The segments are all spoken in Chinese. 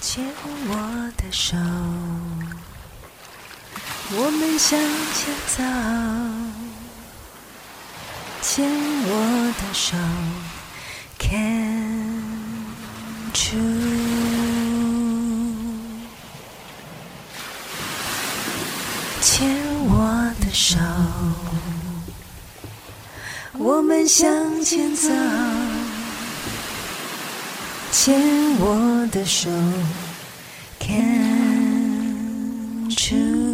牵我的手，我们向前走。牵我的手，Can true。牵我的手，我们向前走。牵我的手，Can't you？。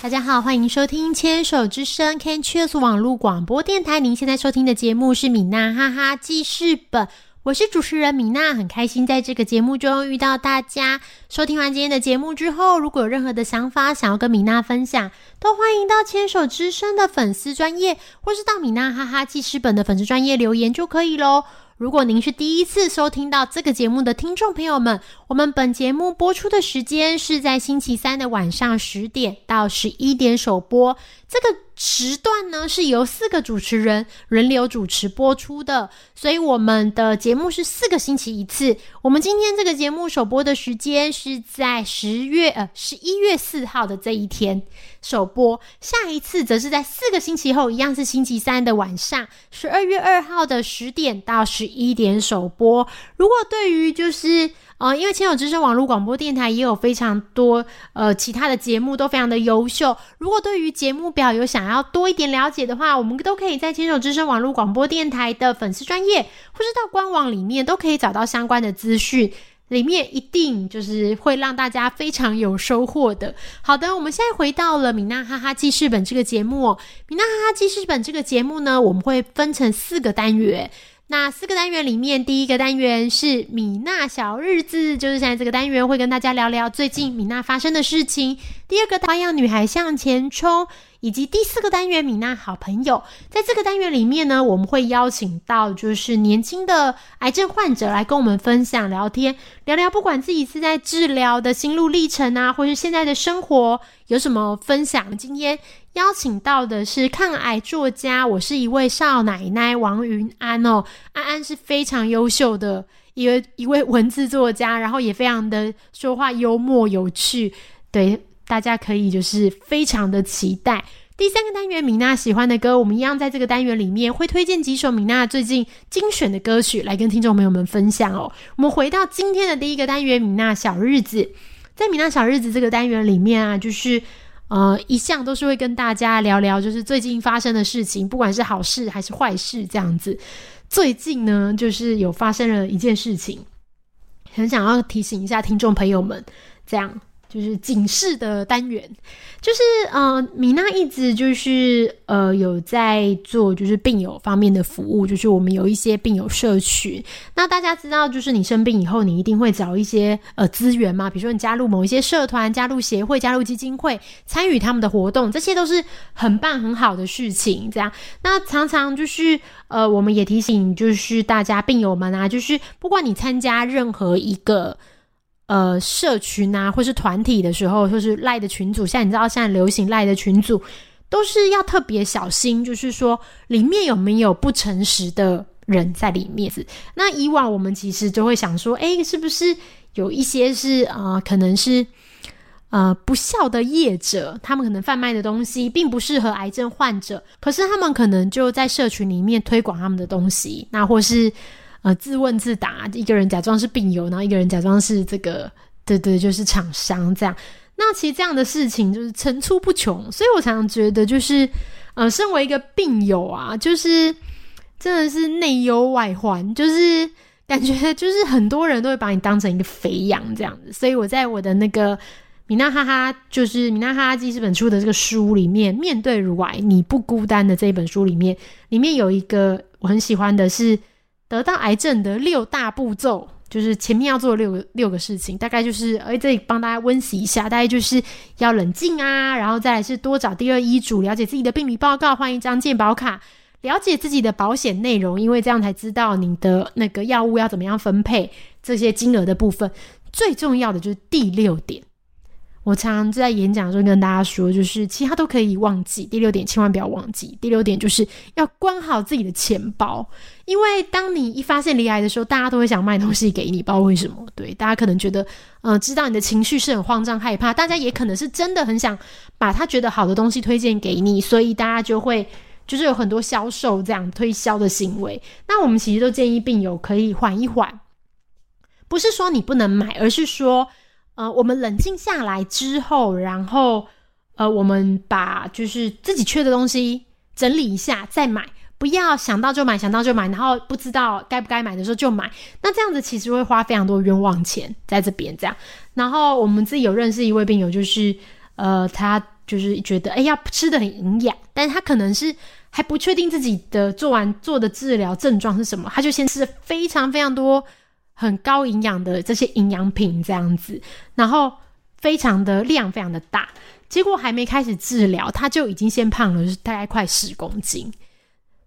大家好，欢迎收听牵手之声 Can Cheers 网络广播电台。您现在收听的节目是米娜哈哈记事本，我是主持人米娜，很开心在这个节目中遇到大家。收听完今天的节目之后，如果有任何的想法想要跟米娜分享，都欢迎到牵手之声的粉丝专业，或是到米娜哈哈记事本的粉丝专业留言就可以喽。如果您是第一次收听到这个节目的听众朋友们，我们本节目播出的时间是在星期三的晚上十点到十一点首播。这个时段呢是由四个主持人轮流主持播出的，所以我们的节目是四个星期一次。我们今天这个节目首播的时间是在十月呃十一月四号的这一天首播，下一次则是在四个星期后，一样是星期三的晚上，十二月二号的十点到十一点首播。如果对于就是呃，因为千友之声网络广播电台也有非常多呃其他的节目都非常的优秀。如果对于节目表有想想要多一点了解的话，我们都可以在千手之声网络广播电台的粉丝专业，或是到官网里面都可以找到相关的资讯。里面一定就是会让大家非常有收获的。好的，我们现在回到了米娜哈哈记事本这个节目。米娜哈哈记事本这个节目呢，我们会分成四个单元。那四个单元里面，第一个单元是米娜小日子，就是现在这个单元会跟大家聊聊最近米娜发生的事情。第二个花样女孩向前冲，以及第四个单元米娜好朋友，在这个单元里面呢，我们会邀请到就是年轻的癌症患者来跟我们分享聊天，聊聊不管自己是在治疗的心路历程啊，或是现在的生活有什么分享。今天邀请到的是抗癌作家，我是一位少奶奶王云安哦，安安是非常优秀的一位一位文字作家，然后也非常的说话幽默有趣，对。大家可以就是非常的期待第三个单元，米娜喜欢的歌，我们一样在这个单元里面会推荐几首米娜最近精选的歌曲来跟听众朋友们分享哦。我们回到今天的第一个单元，米娜小日子，在米娜小日子这个单元里面啊，就是呃一向都是会跟大家聊聊，就是最近发生的事情，不管是好事还是坏事这样子。最近呢，就是有发生了一件事情，很想要提醒一下听众朋友们，这样。就是警示的单元，就是呃，米娜一直就是呃有在做就是病友方面的服务，就是我们有一些病友社群。那大家知道，就是你生病以后，你一定会找一些呃资源嘛，比如说你加入某一些社团、加入协会、加入基金会，参与他们的活动，这些都是很棒很好的事情。这样，那常常就是呃，我们也提醒就是大家病友们啊，就是不管你参加任何一个。呃，社群啊，或是团体的时候，或是赖的群组，像你知道，现在流行赖的群组，都是要特别小心，就是说里面有没有不诚实的人在里面。那以往我们其实就会想说，哎，是不是有一些是啊，可能是呃不孝的业者，他们可能贩卖的东西并不适合癌症患者，可是他们可能就在社群里面推广他们的东西，那或是。呃，自问自答，一个人假装是病友，然后一个人假装是这个，对对，就是厂商这样。那其实这样的事情就是层出不穷，所以我常常觉得，就是呃，身为一个病友啊，就是真的是内忧外患，就是感觉 就是很多人都会把你当成一个肥羊这样子。所以我在我的那个米娜哈哈，就是米娜哈哈记这本出的这个书里面，面对如来你不孤单的这一本书里面，里面有一个我很喜欢的是。得到癌症的六大步骤，就是前面要做六个六个事情，大概就是，哎，这里帮大家温习一下，大概就是要冷静啊，然后再来是多找第二医嘱，了解自己的病理报告，换一张健保卡，了解自己的保险内容，因为这样才知道你的那个药物要怎么样分配这些金额的部分。最重要的就是第六点，我常常在演讲中跟大家说，就是其他都可以忘记，第六点千万不要忘记。第六点就是要关好自己的钱包，因为当你一发现离癌的时候，大家都会想卖东西给你，不知道为什么。对，大家可能觉得，呃，知道你的情绪是很慌张害怕，大家也可能是真的很想把他觉得好的东西推荐给你，所以大家就会就是有很多销售这样推销的行为。那我们其实都建议病友可以缓一缓，不是说你不能买，而是说。呃，我们冷静下来之后，然后呃，我们把就是自己缺的东西整理一下再买，不要想到就买，想到就买，然后不知道该不该买的时候就买。那这样子其实会花非常多冤枉钱在这边这样。然后我们自己有认识一位病友，就是呃，他就是觉得哎呀吃的很营养，但是他可能是还不确定自己的做完做的治疗症状是什么，他就先吃非常非常多。很高营养的这些营养品这样子，然后非常的量非常的大，结果还没开始治疗，他就已经先胖了，是大概快十公斤。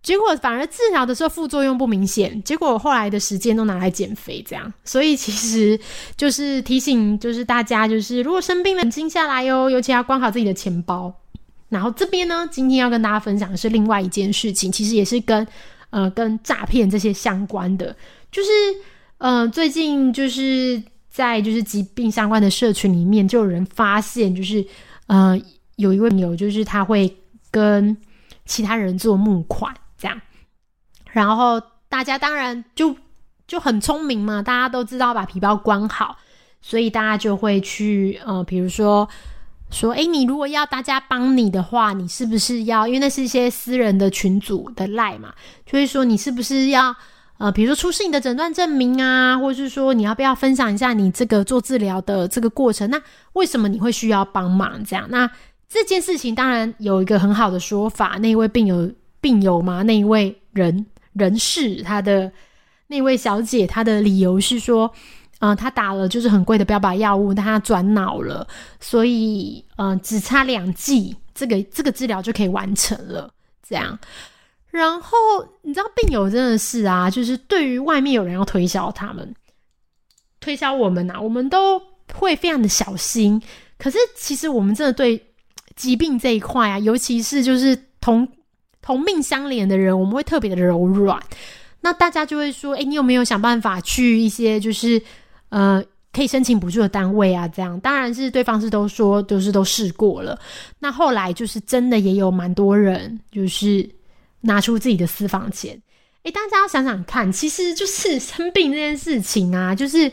结果反而治疗的时候副作用不明显，结果后来的时间都拿来减肥这样。所以其实就是提醒，就是大家就是如果生病了，冷静下来哟，尤其要关好自己的钱包。然后这边呢，今天要跟大家分享的是另外一件事情，其实也是跟呃跟诈骗这些相关的，就是。嗯，最近就是在就是疾病相关的社群里面，就有人发现，就是呃，有一位朋友，就是他会跟其他人做募款这样，然后大家当然就就很聪明嘛，大家都知道把皮包关好，所以大家就会去呃，比如说说，哎，你如果要大家帮你的话，你是不是要？因为那是一些私人的群组的赖嘛，就会说你是不是要？呃，比如说出示你的诊断证明啊，或者是说你要不要分享一下你这个做治疗的这个过程？那为什么你会需要帮忙？这样，那这件事情当然有一个很好的说法。那位病友病友嘛，那一位人人士，他的那位小姐，她的理由是说，嗯，她打了就是很贵的标靶药物，但她转脑了，所以嗯，只差两剂，这个这个治疗就可以完成了，这样。然后你知道病友真的是啊，就是对于外面有人要推销他们，推销我们呐，我们都会非常的小心。可是其实我们真的对疾病这一块啊，尤其是就是同同命相连的人，我们会特别的柔软。那大家就会说，哎，你有没有想办法去一些就是呃可以申请补助的单位啊？这样当然是对方是都说都是都试过了。那后来就是真的也有蛮多人就是。拿出自己的私房钱，诶，大家要想想看，其实就是 生病这件事情啊，就是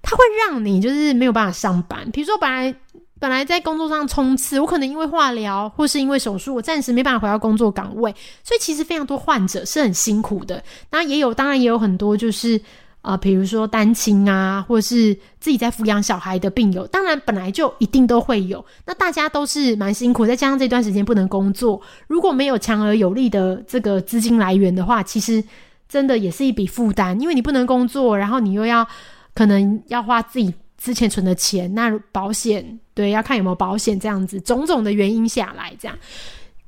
它会让你就是没有办法上班。比如说，本来本来在工作上冲刺，我可能因为化疗或是因为手术，我暂时没办法回到工作岗位，所以其实非常多患者是很辛苦的。那也有，当然也有很多就是。啊，比如说单亲啊，或者是自己在抚养小孩的病友，当然本来就一定都会有。那大家都是蛮辛苦，再加上这段时间不能工作，如果没有强而有力的这个资金来源的话，其实真的也是一笔负担。因为你不能工作，然后你又要可能要花自己之前存的钱，那保险对要看有没有保险，这样子种种的原因下来这样。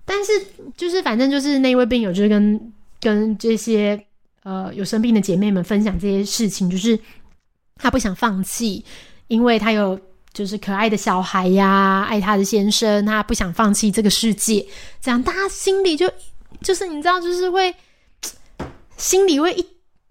但是就是反正就是那位病友就是跟跟这些。呃，有生病的姐妹们分享这些事情，就是她不想放弃，因为她有就是可爱的小孩呀，爱她的先生，她不想放弃这个世界。这样，大家心里就就是你知道，就是会心里会一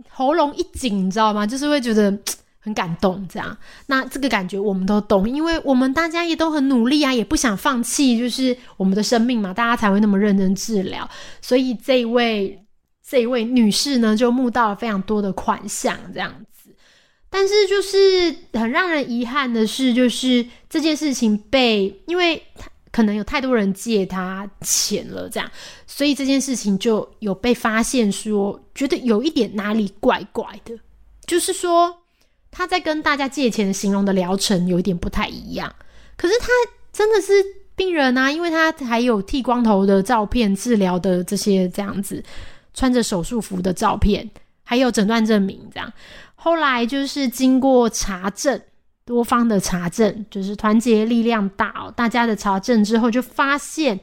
喉咙一紧，你知道吗？就是会觉得很感动。这样，那这个感觉我们都懂，因为我们大家也都很努力啊，也不想放弃，就是我们的生命嘛，大家才会那么认真治疗。所以这一位。这一位女士呢，就募到了非常多的款项，这样子。但是，就是很让人遗憾的是，就是这件事情被，因为可能有太多人借她钱了，这样，所以这件事情就有被发现，说觉得有一点哪里怪怪的，就是说他在跟大家借钱形容的疗程有一点不太一样。可是他真的是病人啊，因为他还有剃光头的照片、治疗的这些这样子。穿着手术服的照片，还有诊断证明，这样。后来就是经过查证，多方的查证，就是团结力量大哦，大家的查证之后，就发现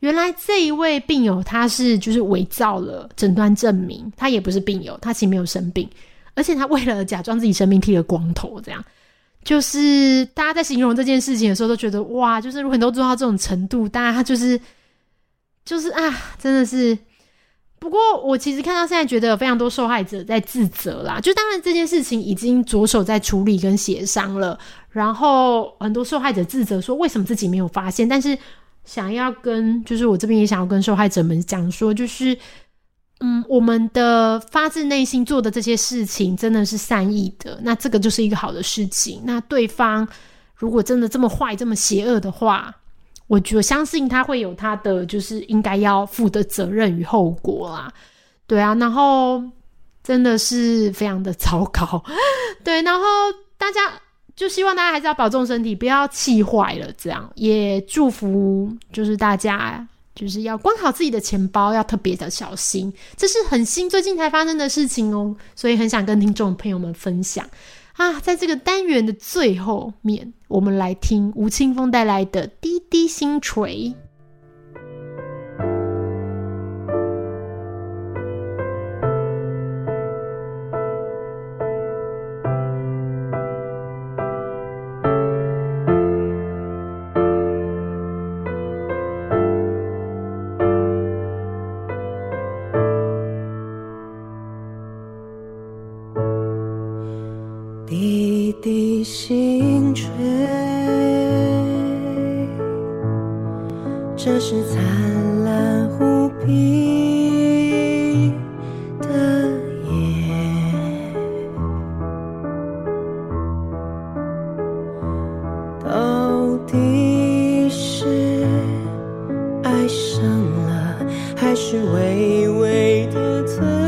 原来这一位病友他是就是伪造了诊断证明，他也不是病友，他其实没有生病，而且他为了假装自己生病剃了光头，这样。就是大家在形容这件事情的时候，都觉得哇，就是如果你都做到这种程度，大家就是就是啊，真的是。不过我其实看到现在，觉得有非常多受害者在自责啦。就当然这件事情已经着手在处理跟协商了，然后很多受害者自责说为什么自己没有发现，但是想要跟就是我这边也想要跟受害者们讲说，就是嗯，我们的发自内心做的这些事情真的是善意的，那这个就是一个好的事情。那对方如果真的这么坏、这么邪恶的话，我我相信他会有他的就是应该要负的责任与后果啦，对啊，然后真的是非常的糟糕，对，然后大家就希望大家还是要保重身体，不要气坏了，这样。也祝福就是大家就是要管好自己的钱包，要特别的小心，这是很新最近才发生的事情哦，所以很想跟听众朋友们分享。啊，在这个单元的最后面，我们来听吴青峰带来的《滴滴星锤》。一滴星坠，这是灿烂无比的夜。到底是爱上了，还是微微的醉？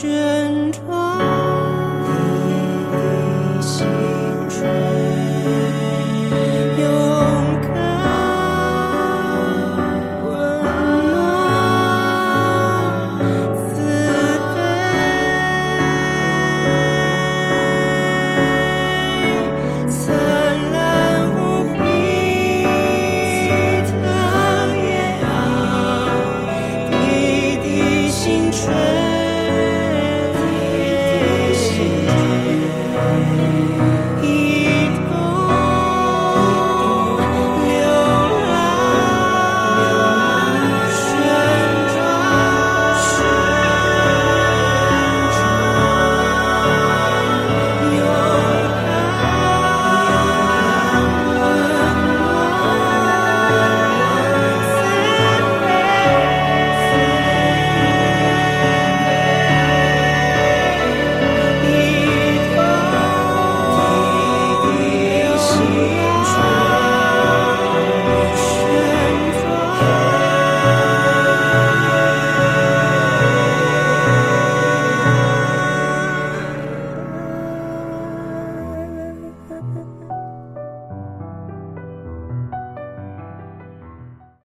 旋转。